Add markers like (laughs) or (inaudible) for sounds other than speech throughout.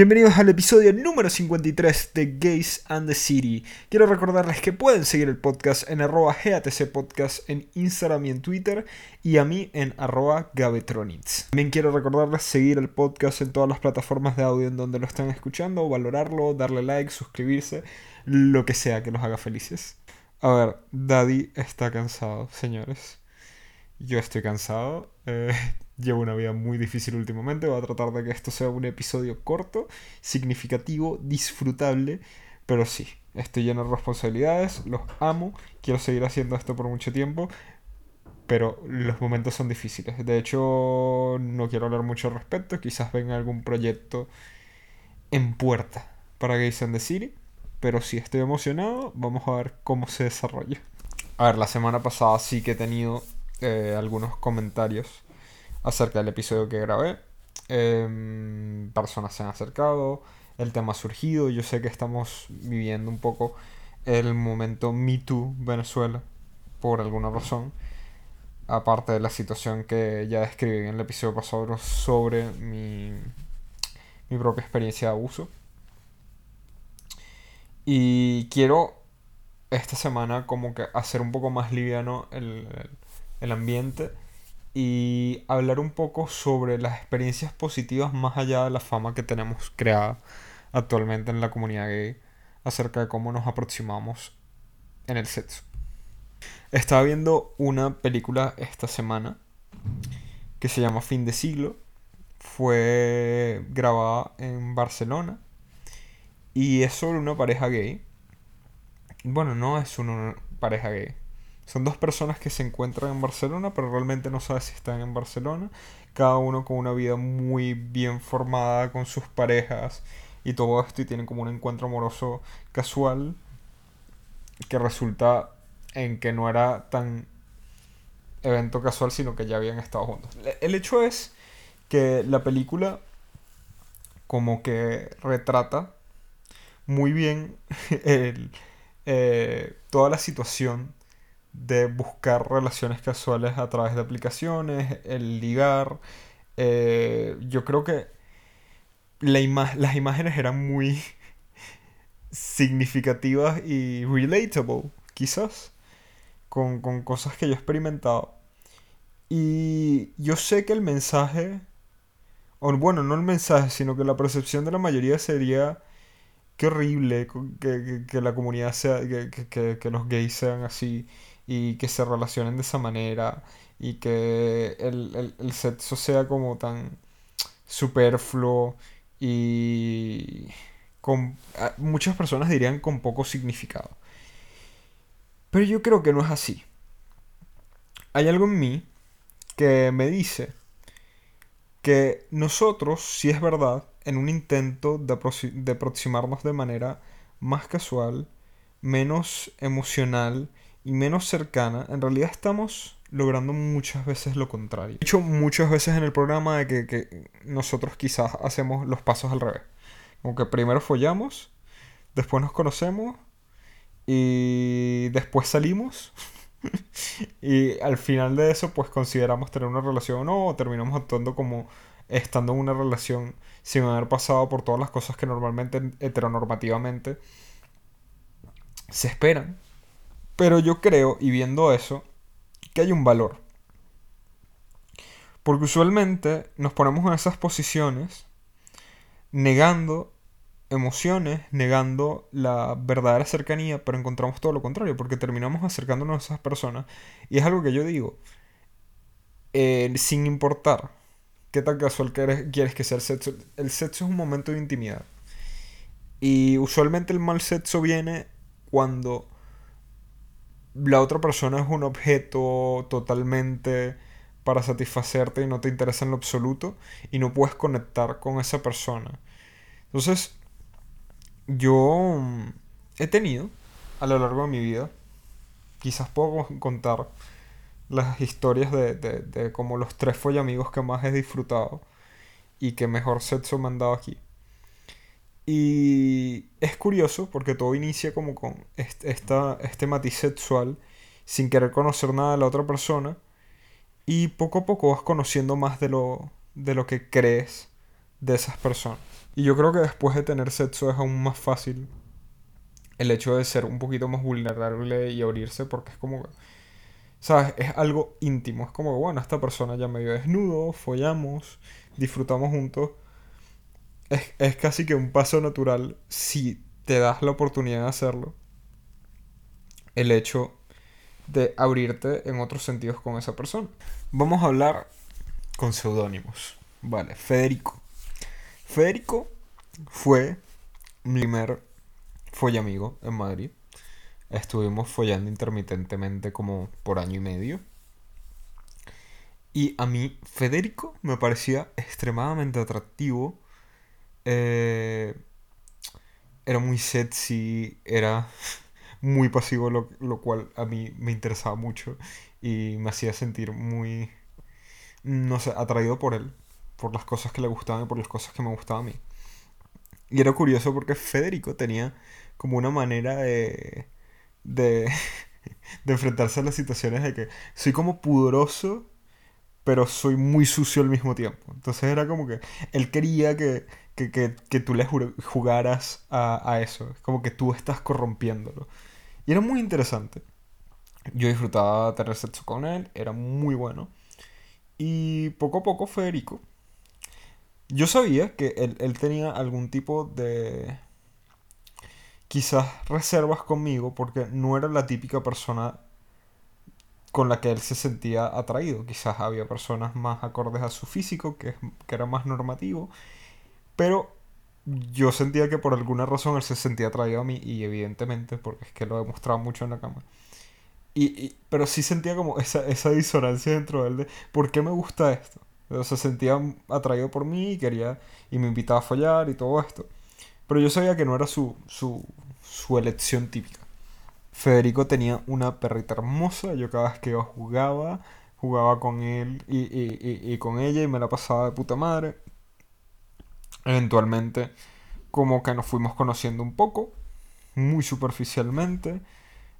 Bienvenidos al episodio número 53 de Gays and the City. Quiero recordarles que pueden seguir el podcast en arroba GATC Podcast en Instagram y en Twitter y a mí en arroba. También quiero recordarles seguir el podcast en todas las plataformas de audio en donde lo están escuchando, valorarlo, darle like, suscribirse, lo que sea que los haga felices. A ver, Daddy está cansado, señores. Yo estoy cansado. Eh, Llevo una vida muy difícil últimamente, voy a tratar de que esto sea un episodio corto, significativo, disfrutable, pero sí, estoy lleno de responsabilidades, los amo, quiero seguir haciendo esto por mucho tiempo, pero los momentos son difíciles. De hecho, no quiero hablar mucho al respecto, quizás venga algún proyecto en puerta para Gays and the City, pero sí estoy emocionado, vamos a ver cómo se desarrolla. A ver, la semana pasada sí que he tenido eh, algunos comentarios acerca del episodio que grabé. Em, personas se han acercado, el tema ha surgido, yo sé que estamos viviendo un poco el momento Me Too Venezuela, por alguna razón, aparte de la situación que ya describí en el episodio pasado sobre mi, mi propia experiencia de abuso. Y quiero esta semana como que hacer un poco más liviano el, el ambiente y hablar un poco sobre las experiencias positivas más allá de la fama que tenemos creada actualmente en la comunidad gay acerca de cómo nos aproximamos en el sexo. Estaba viendo una película esta semana que se llama Fin de siglo. Fue grabada en Barcelona y es sobre una pareja gay. Bueno, no es una pareja gay son dos personas que se encuentran en Barcelona, pero realmente no sabes si están en Barcelona. Cada uno con una vida muy bien formada, con sus parejas y todo esto, y tienen como un encuentro amoroso casual que resulta en que no era tan evento casual, sino que ya habían estado juntos. El hecho es que la película como que retrata muy bien (laughs) eh, toda la situación de buscar relaciones casuales a través de aplicaciones, el ligar. Eh, yo creo que las imágenes eran muy (laughs) significativas y relatable, quizás, con, con cosas que yo he experimentado. Y yo sé que el mensaje, o bueno, no el mensaje, sino que la percepción de la mayoría sería qué horrible que, que, la comunidad sea, que, que, los gays sean así y que se relacionen de esa manera y que el, sexo sea como tan superfluo y con muchas personas dirían con poco significado. Pero yo creo que no es así. Hay algo en mí que me dice que nosotros, si es verdad, en un intento de aproximarnos de manera más casual, menos emocional y menos cercana, en realidad estamos logrando muchas veces lo contrario. He dicho muchas veces en el programa de que, nosotros quizás hacemos los pasos al revés. Como que primero follamos, después nos conocemos y después salimos. (laughs) y al final de eso pues consideramos tener una relación o no, o terminamos actuando como estando en una relación sin haber pasado por todas las cosas que normalmente heteronormativamente se esperan pero yo creo, y viendo eso, que hay un valor. Porque usualmente nos ponemos en esas posiciones negando emociones, negando la verdadera cercanía, pero encontramos todo lo contrario, porque terminamos acercándonos a esas personas. Y es algo que yo digo, eh, sin importar qué tan casual quieres que sea el sexo, el sexo es un momento de intimidad. Y usualmente el mal sexo viene cuando la otra persona es un objeto totalmente para satisfacerte y no te interesa en lo absoluto y no puedes conectar con esa persona. Entonces, yo mm, he tenido a lo largo de mi vida, quizás puedo contar las historias de, de, de como los tres follamigos que más he disfrutado y que mejor sexo me han dado aquí. Y es curioso porque todo inicia como con esta, este matiz sexual sin querer conocer nada de la otra persona. Y poco a poco vas conociendo más de lo, de lo que crees de esas personas. Y yo creo que después de tener sexo es aún más fácil el hecho de ser un poquito más vulnerable y abrirse porque es como, ¿sabes? Es algo íntimo. Es como, bueno, esta persona ya me vio desnudo, follamos, disfrutamos juntos. Es, es casi que un paso natural si te das la oportunidad de hacerlo. El hecho de abrirte en otros sentidos con esa persona. Vamos a hablar con seudónimos. Vale, Federico. Federico fue mi primer follamigo en Madrid. Estuvimos follando intermitentemente como por año y medio. Y a mí Federico me parecía extremadamente atractivo. Eh, era muy sexy, era (laughs) muy pasivo, lo, lo, cual a mí me interesaba mucho y me hacía sentir muy, no sé, atraído por él, por las cosas que le gustaban y por las cosas que me gustaban a mí. Y era curioso porque Federico tenía como una manera de, de, (laughs) de enfrentarse a las situaciones de que soy como pudoroso, pero soy muy sucio al mismo tiempo. Entonces era como que él quería que, que, que, que tú le jugaras a, a eso. Es como que tú estás corrompiéndolo. Y era muy interesante. Yo disfrutaba tener sexo con él, era muy bueno. Y poco a poco Federico. Yo sabía que él, él tenía algún tipo de... Quizás reservas conmigo porque no era la típica persona con la que él se sentía atraído. Quizás había personas más acordes a su físico, que, que era más normativo. Pero yo sentía que por alguna razón él se sentía atraído a mí y evidentemente porque es que lo he demostrado mucho en la cama. Y, pero sí sentía como esa, esa disonancia dentro de él de ¿por qué me gusta esto? O sea, se sentía atraído por mí y quería y me invitaba a follar y todo esto. Pero yo sabía que no era su, su, su elección típica. Federico tenía una perrita hermosa, yo cada vez que yo jugaba, jugaba con él y, y, y, y con ella y me la pasaba de puta madre eventualmente como que nos fuimos conociendo un poco, muy superficialmente.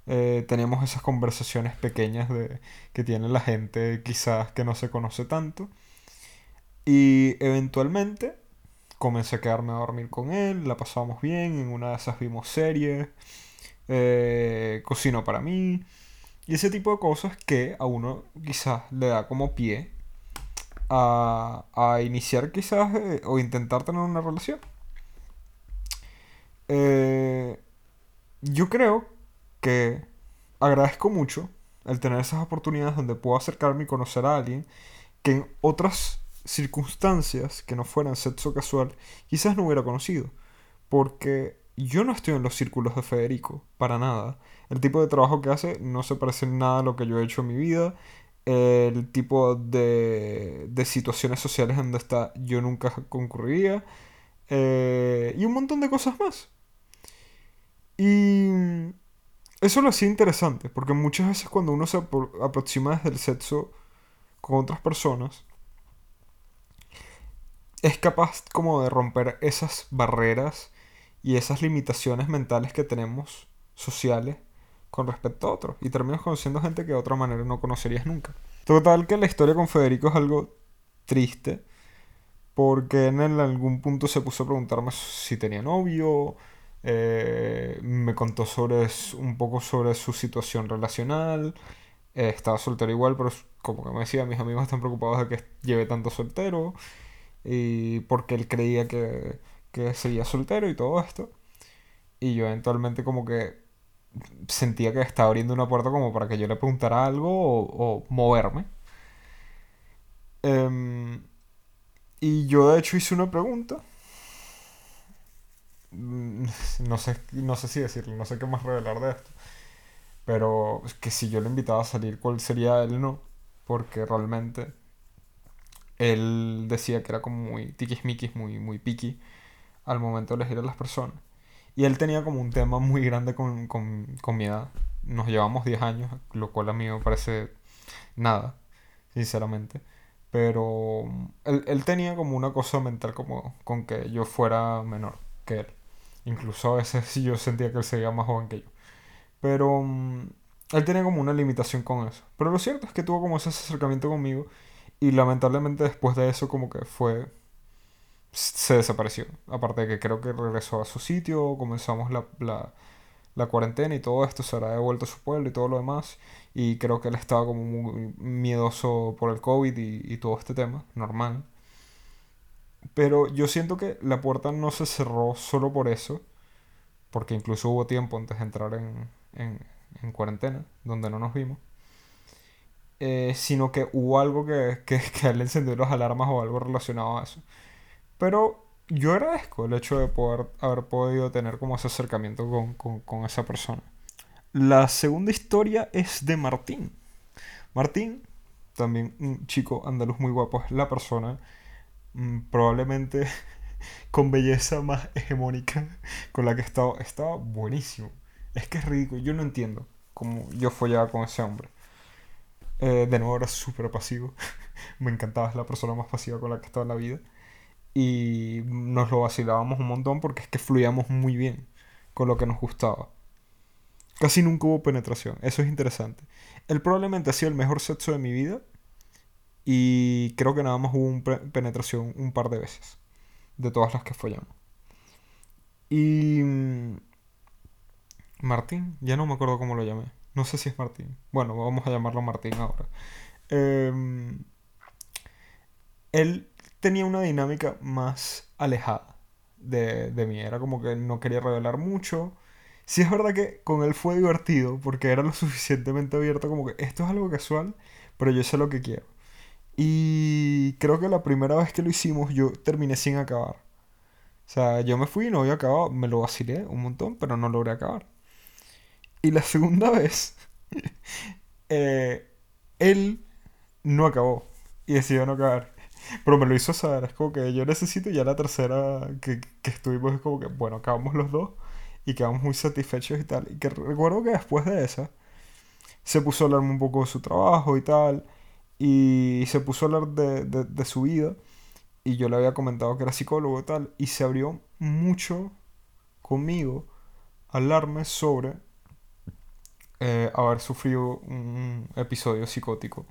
Eh, teníamos esas conversaciones pequeñas de, que tiene la gente quizás que no se conoce tanto. Y eventualmente comencé a quedarme a dormir con él, la pasábamos bien, en una de esas vimos series, eh, cocinó para mí, y ese tipo de cosas que a uno quizás le da como pie a, iniciar quizás eh, o intentar tener una relación. Eh, yo creo que agradezco mucho el tener esas oportunidades donde puedo acercarme y conocer a alguien que en otras circunstancias que no fueran sexo casual quizás no hubiera conocido. Porque yo no estoy en los círculos de Federico, para nada. El tipo de trabajo que hace no se parece en nada a lo que yo he hecho en mi vida el tipo de, de situaciones sociales donde está yo nunca concurriría eh, y un montón de cosas más. Y eso lo hacía interesante, porque muchas veces cuando uno se aproxima desde el sexo con otras personas, es capaz como de romper esas barreras y esas limitaciones mentales que tenemos sociales con respecto a otros. Y terminas conociendo gente que de otra manera no conocerías nunca. Total que la historia con Federico es algo triste. Porque en algún punto se puso a preguntarme si tenía novio. Eh, me contó sobre un poco sobre su situación relacional. Eh, estaba soltero igual, pero como que me decía, mis amigos están preocupados de que lleve tanto soltero. Y porque él creía que, que seguía soltero y todo esto. Y yo eventualmente como que sentía que estaba abriendo una puerta como para que yo le preguntara algo o, moverme. Em, y yo de hecho hice una pregunta. Mm, no sé, no sé si decirlo, no sé qué más revelar de esto. Pero que si yo le invitaba a salir, ¿cuál sería él no? Porque realmente él decía que era como muy tiquismiquis, muy, muy piqui al momento de elegir a las personas. Y él tenía como un tema muy grande con, con, con mi edad. Nos llevamos 10 años, lo cual a mí me parece nada, sinceramente. Pero él, él, tenía como una cosa mental como con que yo fuera menor que él. Incluso a veces (laughs) yo sentía que él sería más joven que yo. Pero mm, él tenía como una limitación con eso. Pero lo cierto es que tuvo como ese acercamiento conmigo. Y lamentablemente después de eso como que fue se desapareció. Aparte de que creo que regresó a su sitio, comenzamos la, la, la cuarentena y todo esto, se habrá devuelto a su pueblo y todo lo demás. Y creo que él estaba como muy miedoso por el COVID y, y todo este tema, normal. Pero yo siento que la puerta no se cerró solo por eso, porque incluso hubo tiempo antes de entrar en, en, en cuarentena, donde no nos vimos. Eh, sino que hubo algo que, que, que le encendió las alarmas o algo relacionado a eso. Pero yo agradezco el hecho de poder haber podido tener como ese acercamiento con, con, esa persona. La segunda historia es de Martín. Martín, también un chico andaluz muy guapo, es la persona mm, probablemente (laughs) con belleza más hegemónica con la que he estado. Estaba buenísimo. Es que es ridículo. Yo no entiendo cómo yo follaba con ese hombre. Eh, de nuevo era súper pasivo. (laughs) Me encantaba, es la persona más pasiva con la que he estado en la vida. Y nos lo vacilábamos un montón porque es que fluíamos muy bien con lo que nos gustaba. Casi nunca hubo penetración, eso es interesante. Él probablemente ha sido el mejor sexo de mi vida y creo que nada más hubo un penetración un par de veces, de todas las que follamos. Y... Mm, Martín, ya no me acuerdo cómo lo llamé. No sé si es Martín. Bueno, vamos a llamarlo Martín ahora. Eh, él tenía una dinámica más alejada de, de mí. Era como que no quería revelar mucho. Sí es verdad que con él fue divertido porque era lo (laughs) suficientemente abierto como que esto es algo casual, pero yo sé lo que quiero. Y creo que la primera vez que lo hicimos yo terminé sin acabar. O sea, yo me fui y no había acabado, me lo vacilé un montón, pero no logré acabar. Y la (laughs) segunda vez, (laughs) eh, él no acabó y decidió no acabar. Pero me lo hizo saber, es como que yo necesito ya la tercera que, que estuvimos, es como que, bueno, acabamos los dos y quedamos muy satisfechos y tal. Y que recuerdo que después de esa, se puso a hablarme un poco de su trabajo y tal, y se puso a hablar de, de, de su vida, y yo le había comentado que era psicólogo y tal, y se abrió mucho conmigo a hablarme sobre eh, haber sufrido un episodio psicótico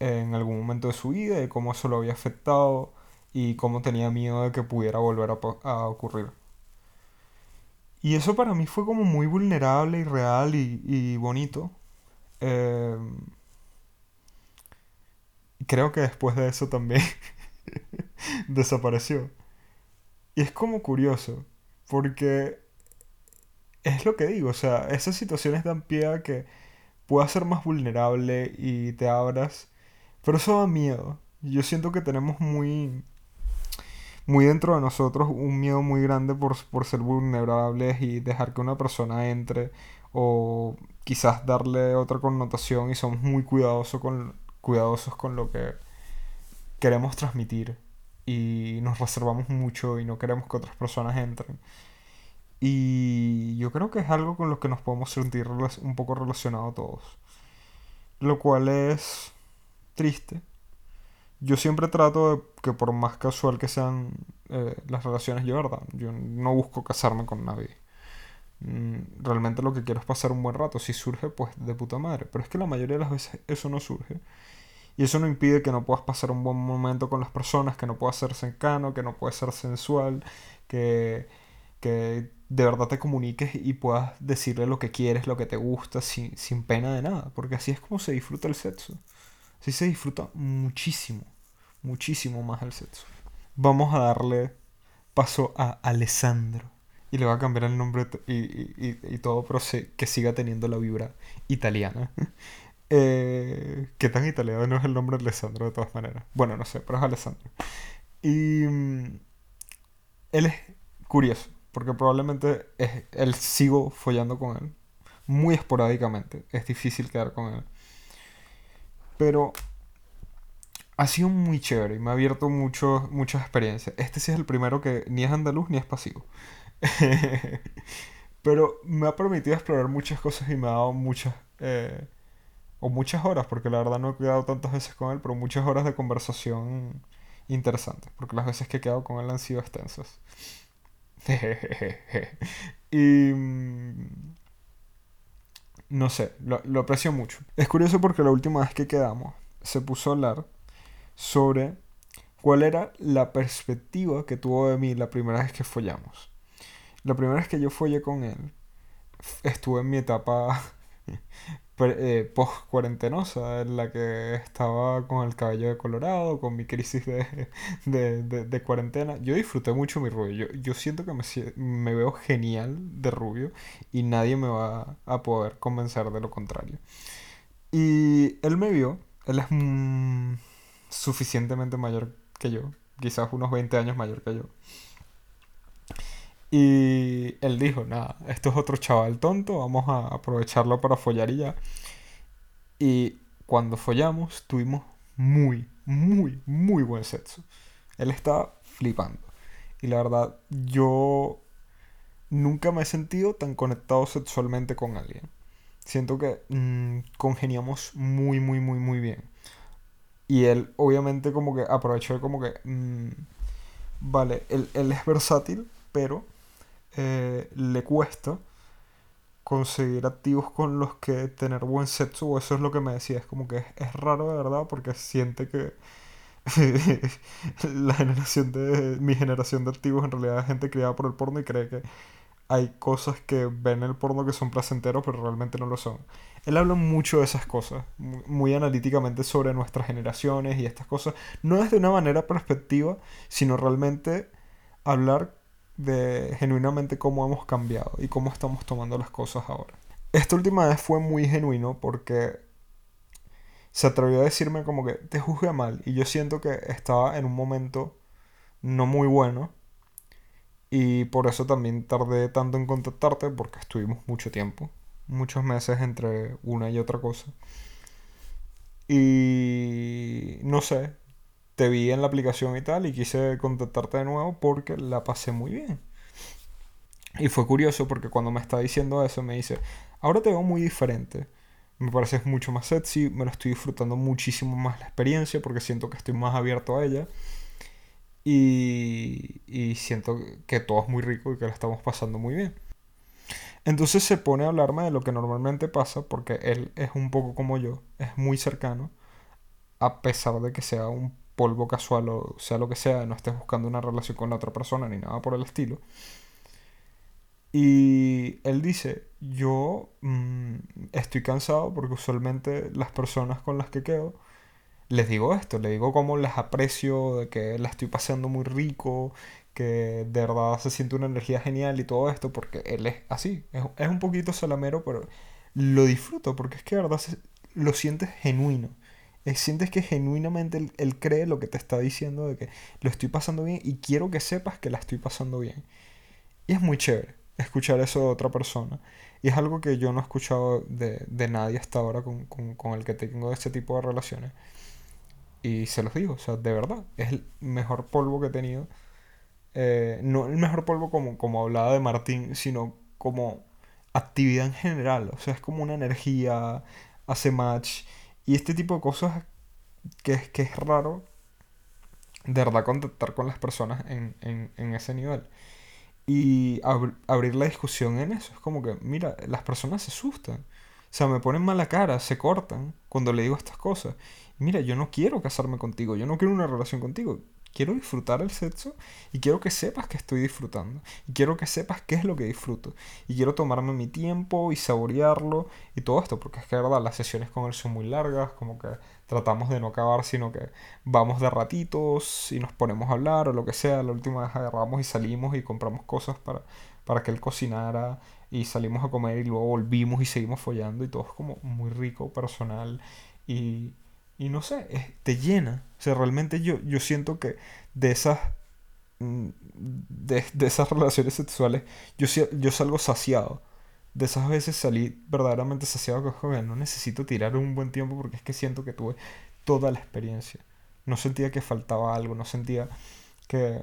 en algún momento de su vida y cómo eso lo había afectado y cómo tenía miedo de que pudiera volver a, a ocurrir. Y eso para mí fue como muy vulnerable y real y, y bonito. Eh, creo que después de eso también (laughs) desapareció. Y es como curioso, porque es lo que digo, o sea, esas situaciones dan pie a que puedas ser más vulnerable y te abras, pero eso da miedo. Yo siento que tenemos muy, muy dentro de nosotros un miedo muy grande por, por ser vulnerables y dejar que una persona entre o quizás darle otra connotación y somos muy cuidadosos con, cuidadosos con lo que queremos transmitir y nos reservamos mucho y no queremos que otras personas entren. Y yo creo que es algo con lo que nos podemos sentir un poco relacionados todos. Lo cual es triste. Yo siempre trato de que por más casual que sean eh, las relaciones, yo verdad, yo no busco casarme con nadie. Mm, realmente lo que quiero es pasar un buen rato. Si surge, pues de puta madre. Pero es que la mayoría de las veces eso no surge. Y eso no impide que no puedas pasar un buen momento con las personas, que no puedas ser cercano, que no puedas ser sensual, que, que de verdad te comuniques y puedas decirle lo que quieres, lo que te gusta, sin, sin pena de nada. Porque así es como se disfruta el sexo. Así se disfruta muchísimo, muchísimo más el sexo. Vamos a darle paso a Alessandro. Y le va a cambiar el nombre y, y, y todo, pero que siga teniendo la vibra italiana. (laughs) Eh, ¿Qué tan italiano no es el nombre de Alessandro de todas maneras? Bueno, no sé, pero es Alessandro. Y mm, él es curioso, porque probablemente es, él sigo follando con él. Muy esporádicamente, es difícil quedar con él. Pero ha sido muy chévere y me ha abierto mucho, muchas experiencias. Este sí es el primero que ni es andaluz ni es pasivo. (laughs) Pero me ha permitido explorar muchas cosas y me ha dado muchas... Eh, o muchas horas, porque la verdad no he quedado tantas veces con él, pero muchas horas de conversación interesantes, porque las veces que he quedado con él han sido extensas. (laughs) y... No sé, lo, lo, aprecio mucho. Es curioso porque la última vez que quedamos se puso a hablar sobre cuál era la perspectiva que tuvo de mí la primera vez que follamos. La primera vez que yo follé con él, estuve en mi etapa eh, post cuarentenosa en la que estaba con el cabello de colorado, con mi crisis de, de, cuarentena. Yo disfruté mucho mi rubio. Yo, yo siento que me, me, veo genial de rubio y nadie me va a poder convencer de lo contrario. Y él me vio, él es mm, suficientemente mayor que yo, quizás unos 20 años mayor que yo. Y él dijo, nada, esto es otro chaval tonto, vamos a aprovecharlo para follar y ya. Y cuando follamos tuvimos muy, muy, muy buen sexo. Él estaba flipando. Y la verdad, yo nunca me he sentido tan conectado sexualmente con alguien. Siento que mm, congeniamos muy, muy, muy, muy bien. Y él obviamente como que aprovechó como que... Mm, vale, él, él, es versátil, pero eh, le cuesta conseguir activos con los que tener buen sexo, o eso es lo que me decía, es como que es, raro de verdad porque siente que (laughs) la generación de mi generación de activos en realidad es gente criada por el porno y cree que hay cosas que ven el porno que son placenteros pero realmente no lo son. Él habla mucho de esas cosas, muy, analíticamente sobre nuestras generaciones y estas cosas, no es de una manera perspectiva, sino realmente hablar de genuinamente cómo hemos cambiado y cómo estamos tomando las cosas ahora. Esta última vez fue muy genuino porque se atrevió a decirme como que te juzgué mal y yo siento que estaba en un momento no muy bueno y por eso también tardé tanto en contactarte porque estuvimos mucho tiempo, muchos meses entre una y otra cosa. Y no sé, te vi en la aplicación y tal y quise contactarte de nuevo porque la pasé muy bien. Y fue curioso porque cuando me está diciendo eso me dice, ahora te veo muy diferente. Me pareces mucho más sexy, me lo estoy disfrutando muchísimo más la experiencia porque siento que estoy más abierto a ella. Y, y siento que todo es muy rico y que lo estamos pasando muy bien. Entonces se pone a hablarme de lo que normalmente pasa porque él es un poco como yo, es muy cercano, a pesar de que sea un polvo casual o sea lo que sea, no estés buscando una relación con la otra persona ni nada por el estilo. Y él dice, yo mm, estoy cansado porque usualmente las personas con las que quedo, les digo esto, les digo cómo les aprecio, de que la estoy pasando muy rico, que de verdad se siente una energía genial y todo esto, porque él es así, es, un poquito salamero, pero lo disfruto, porque es que de verdad lo sientes genuino sientes que genuinamente él, cree lo que te está diciendo de que lo estoy pasando bien y quiero que sepas que la estoy pasando bien. Y es muy chévere escuchar eso de otra persona. Y es algo que yo no he escuchado de, nadie hasta ahora con, el que tengo este tipo de relaciones. Y se los digo, o sea, de verdad, es el mejor polvo que he tenido. Eh, no el mejor polvo como, como hablaba de Martín, sino como actividad en general. O sea, es como una energía, hace match y este tipo de cosas que, que es raro, de verdad, contactar con las personas en, ese nivel. Y abrir la discusión en eso. Es como que, mira, las personas se asustan. O sea, me ponen mala cara, se cortan cuando le digo estas cosas. mira, yo no quiero casarme contigo, yo no quiero una relación contigo quiero disfrutar el sexo y quiero que sepas que estoy disfrutando. Y quiero que sepas qué es lo que disfruto. Y quiero tomarme mi tiempo y saborearlo y todo esto, porque es que, verdad, las sesiones con él son muy largas, como que tratamos de no acabar, sino que vamos de ratitos y nos ponemos a hablar o lo que sea. La última vez agarramos y salimos y compramos cosas para, para que él cocinara y salimos a comer y luego volvimos y seguimos follando y todo es como muy rico, personal y y no sé, te llena. O sea, realmente yo, yo siento que de esas, mm, de, esas relaciones sexuales, yo, yo salgo saciado. De esas veces salí verdaderamente saciado que no necesito tirar un buen tiempo porque es que siento que tuve toda la experiencia. No sentía que faltaba algo, no sentía que,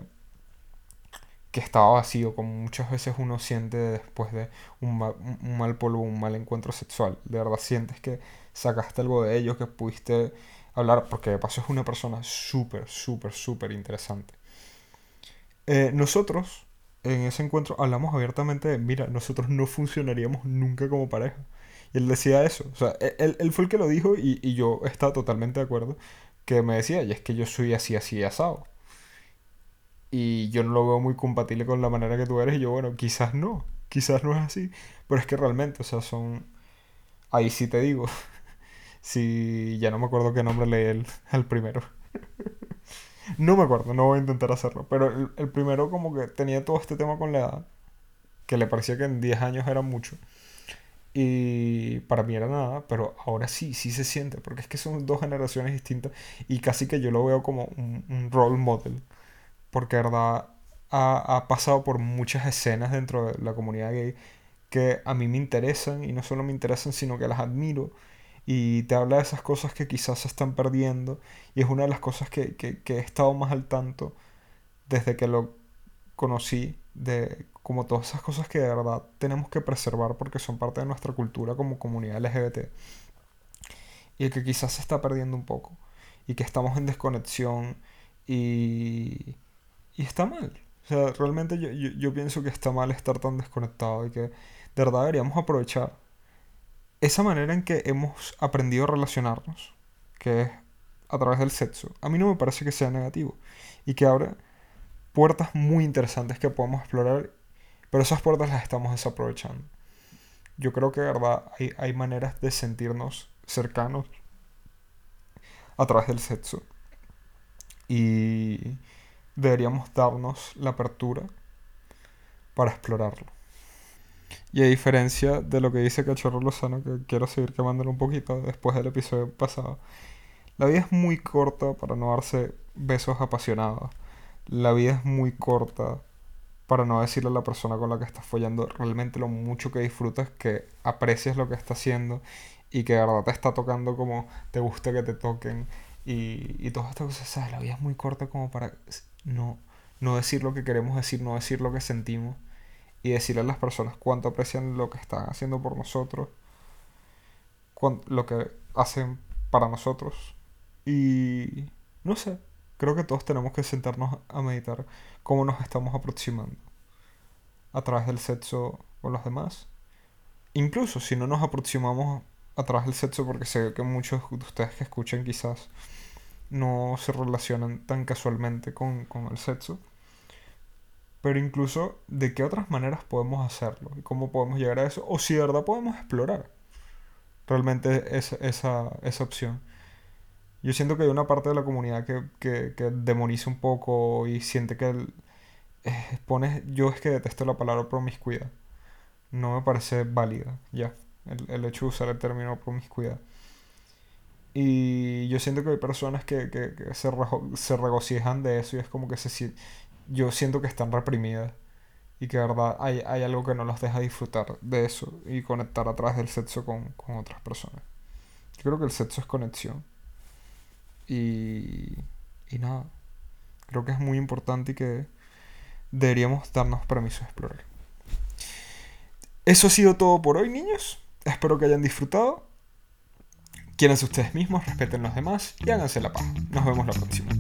que estaba vacío, como muchas veces uno siente después de un, un mal polvo, un mal encuentro sexual. De verdad sientes que sacaste algo de ellos, que pudiste hablar, porque de paso es una persona súper, súper, súper interesante. Eh, nosotros, en ese encuentro, hablamos abiertamente de, mira, nosotros no funcionaríamos nunca como pareja. Y él decía eso, o sea, él, él fue el que lo dijo y, y yo estaba totalmente de acuerdo, que me decía, y es que yo soy así, así asado. Y yo no lo veo muy compatible con la manera que tú eres. Y yo, bueno, quizás no, quizás no es así. Pero es que realmente, o sea, son... Ahí sí te digo. (laughs) si ya no me acuerdo qué nombre leí el, (laughs) el primero. (laughs) no me acuerdo, no voy a intentar hacerlo. Pero el, el primero como que tenía todo este tema con la edad. Que le parecía que en 10 años era mucho. Y para mí era nada, pero ahora sí, sí se siente, porque es que son dos generaciones distintas y casi que yo lo veo como un, role model, porque verdad ha, ha, pasado por muchas escenas dentro de la comunidad gay que a mí me interesan y no solo me interesan, sino que las admiro y te habla de esas cosas que quizás se están perdiendo y es una de las cosas que, que, que he estado más al tanto desde que lo conocí, de como todas esas cosas que de verdad tenemos que preservar porque son parte de nuestra cultura como comunidad LGBT. Y que quizás se está perdiendo un poco. Y que estamos en desconexión y, y está mal. O sea, realmente yo, yo, pienso que está mal estar tan desconectado y que de verdad deberíamos aprovechar esa manera en que hemos aprendido a relacionarnos, que es a través del sexo. A mí no me parece que sea negativo y que abre puertas muy interesantes que podemos explorar pero esas puertas las estamos desaprovechando. Yo creo que de verdad hay, hay maneras de sentirnos cercanos a través del sexo. Y deberíamos darnos la apertura para explorarlo. Y a diferencia de lo que dice Cachorro Lozano, que quiero seguir quemándolo un poquito después del episodio pasado, la vida es muy corta para no darse besos apasionados. La vida es muy corta para no decirle a la persona con la que estás follando realmente lo mucho que disfrutas, que aprecias lo que está haciendo y que de verdad te está tocando como te gusta que te toquen y, y todas estas cosas, ¿sabes? La vida es muy corta como para no, no decir lo que queremos decir, no decir lo que sentimos y decirle a las personas cuánto aprecian lo que están haciendo por nosotros, lo que hacen para nosotros y no sé, creo que todos tenemos que sentarnos a meditar cómo nos estamos aproximando a través del sexo con los demás. Incluso si no nos aproximamos a través del sexo, porque sé que muchos de ustedes que escuchan quizás no se relacionan tan casualmente con, con el sexo. Pero incluso de qué otras maneras podemos hacerlo y cómo podemos llegar a eso. O si de verdad podemos explorar realmente esa, esa, esa opción. Yo siento que hay una parte de la comunidad que, que, que demoniza un poco y siente que el, eh, pones, yo es que detesto la palabra promiscuidad. No me parece válida, ya. El, el hecho de usar el término promiscuidad. Y yo siento que hay personas que, que, que se, se, regocijan de eso y es como que se yo siento que están reprimidas y que de verdad hay, hay algo que no los deja disfrutar de eso y conectar a través del sexo con, con otras personas. Yo creo que el sexo es conexión. Y, y nada, creo que es muy importante y que deberíamos darnos permiso de explorar. Eso ha sido todo por hoy, niños. Espero que hayan disfrutado. Quienes ustedes mismos, respeten los demás y háganse la paz. Nos vemos la próxima.